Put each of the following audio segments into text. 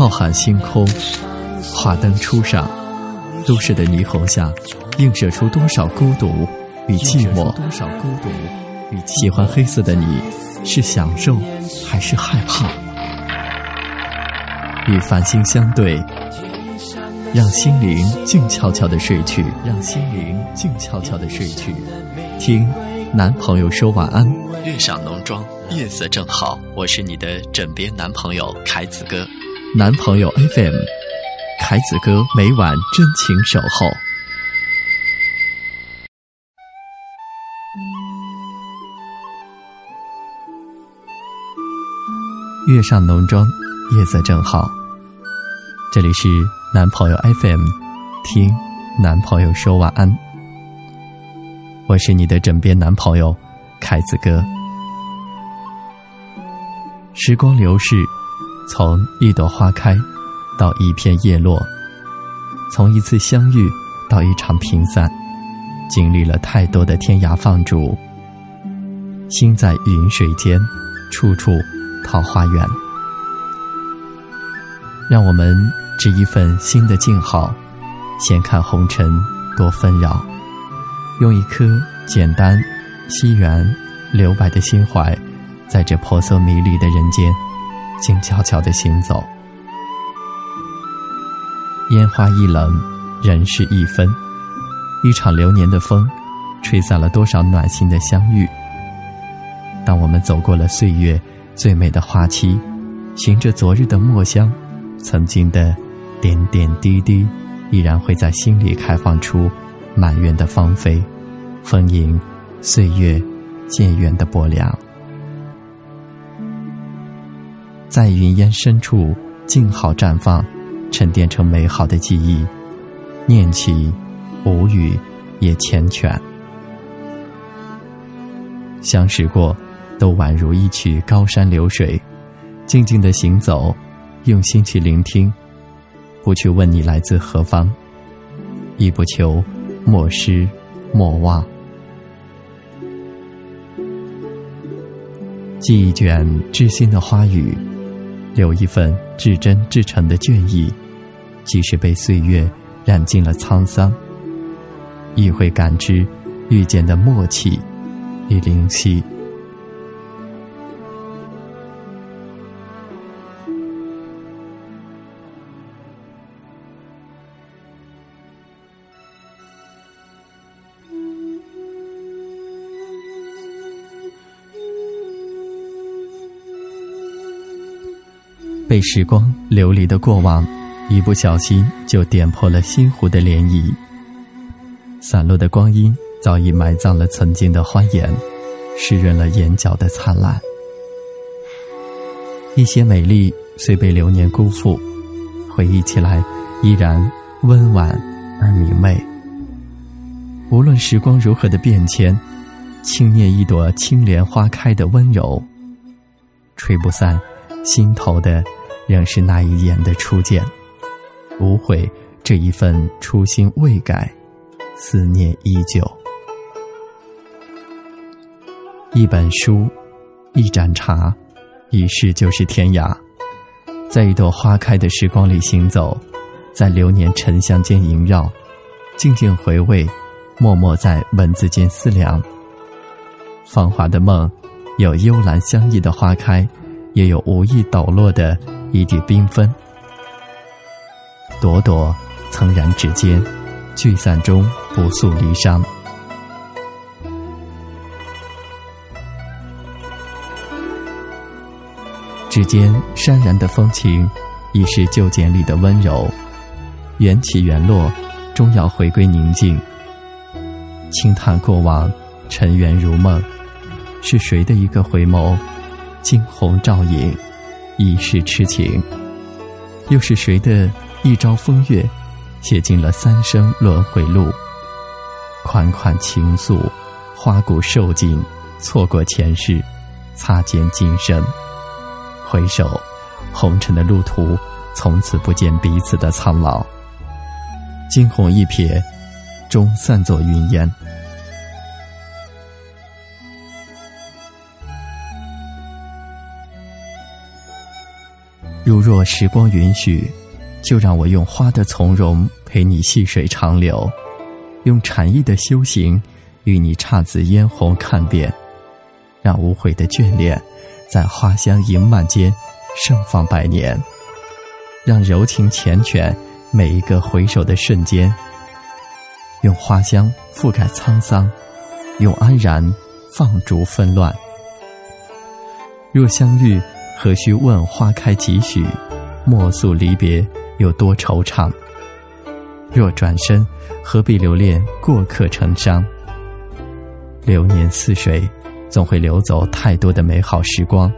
浩瀚星空，华灯初上，都市的霓虹下，映射出多少孤独与寂寞？多少孤独与喜欢黑色的你，是享受还是害怕？与繁星相对，让心灵静悄悄的睡去，让心灵静悄悄的睡去。听，男朋友说晚安。月上浓妆，夜色正好。我是你的枕边男朋友凯子哥，男朋友 FM，凯子哥每晚真情守候。月上浓妆，夜色正好。这里是男朋友 FM，听男朋友说晚安。我是你的枕边男朋友凯子哥。时光流逝，从一朵花开到一片叶落，从一次相遇到一场平散，经历了太多的天涯放逐。心在云水间，处处桃花源。让我们执一份心的静好，闲看红尘多纷扰，用一颗简单、惜缘、留白的心怀，在这婆娑迷离的人间，静悄悄的行走。烟花易冷，人事易分，一场流年的风，吹散了多少暖心的相遇。当我们走过了岁月最美的花期，寻着昨日的墨香。曾经的点点滴滴，依然会在心里开放出满园的芳菲，丰盈岁月渐远的薄凉。在云烟深处静好绽放，沉淀成美好的记忆。念起，无语也缱绻。相识过，都宛如一曲高山流水，静静的行走。用心去聆听，不去问你来自何方，亦不求莫失莫忘。寄一卷知心的花语，留一份至真至诚的倦意，即使被岁月染尽了沧桑，亦会感知遇见的默契与灵犀。被时光流离的过往，一不小心就点破了心湖的涟漪。散落的光阴早已埋葬了曾经的欢颜，湿润了眼角的灿烂。一些美丽虽被流年辜负，回忆起来依然温婉而明媚。无论时光如何的变迁，轻念一朵青莲花开的温柔，吹不散心头的。仍是那一眼的初见，无悔这一份初心未改，思念依旧。一本书，一盏茶，一世就是天涯。在一朵花开的时光里行走，在流年沉香间萦绕，静静回味，默默在文字间思量。芳华的梦，有幽兰相依的花开，也有无意抖落的。一地缤纷，朵朵曾然指尖，聚散中不诉离殇。指尖潸然的风情，已是旧茧里的温柔。缘起缘落，终要回归宁静。轻叹过往，尘缘如梦，是谁的一个回眸，惊鸿照影？一世痴情，又是谁的一朝风月，写尽了三生轮回路？款款情愫，花骨受尽，错过前世，擦肩今生。回首，红尘的路途，从此不见彼此的苍老。惊鸿一瞥，终散作云烟。如若时光允许，就让我用花的从容陪你细水长流，用禅意的修行与你姹紫嫣红看遍，让无悔的眷恋在花香盈满间盛放百年，让柔情缱绻每一个回首的瞬间，用花香覆盖沧桑，用安然放逐纷乱。若相遇。何须问花开几许？莫诉离别有多惆怅。若转身，何必留恋过客成伤？流年似水，总会流走太多的美好时光。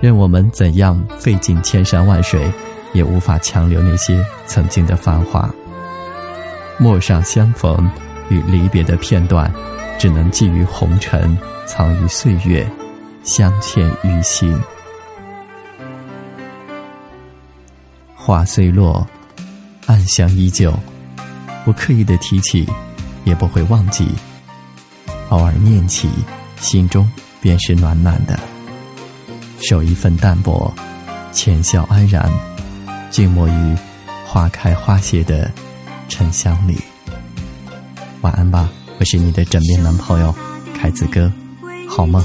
任我们怎样费尽千山万水，也无法强留那些曾经的繁华。陌上相逢与离别的片段，只能寄于红尘，藏于岁月。相嵌于心，花虽落，暗香依旧。不刻意的提起，也不会忘记。偶尔念起，心中便是暖暖的。守一份淡泊，浅笑安然，静默于花开花谢的沉香里。晚安吧，我是你的枕边男朋友凯子哥，好梦。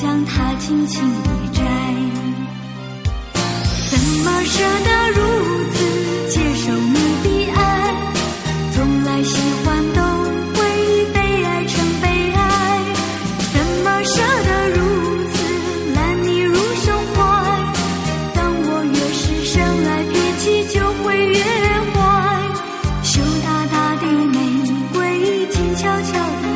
将它轻轻地摘，怎么舍得如此接受你的爱？从来喜欢都会被爱成悲哀，怎么舍得如此揽你入胸怀？当我越是生来脾气就会越坏，羞答答的玫瑰静悄悄地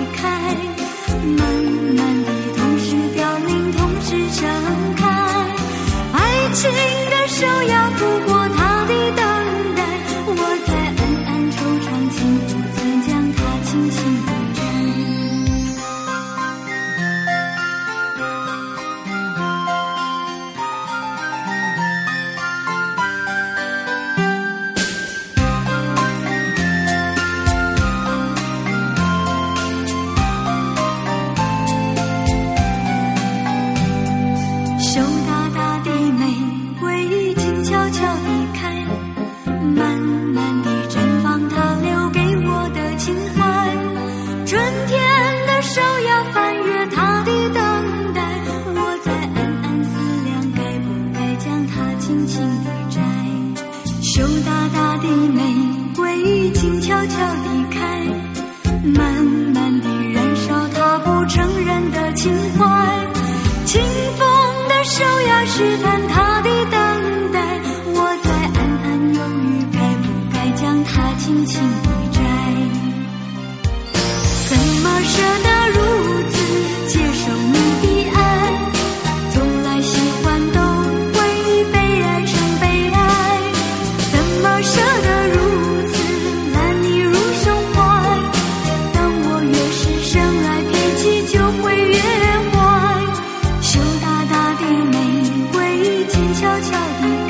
悄悄地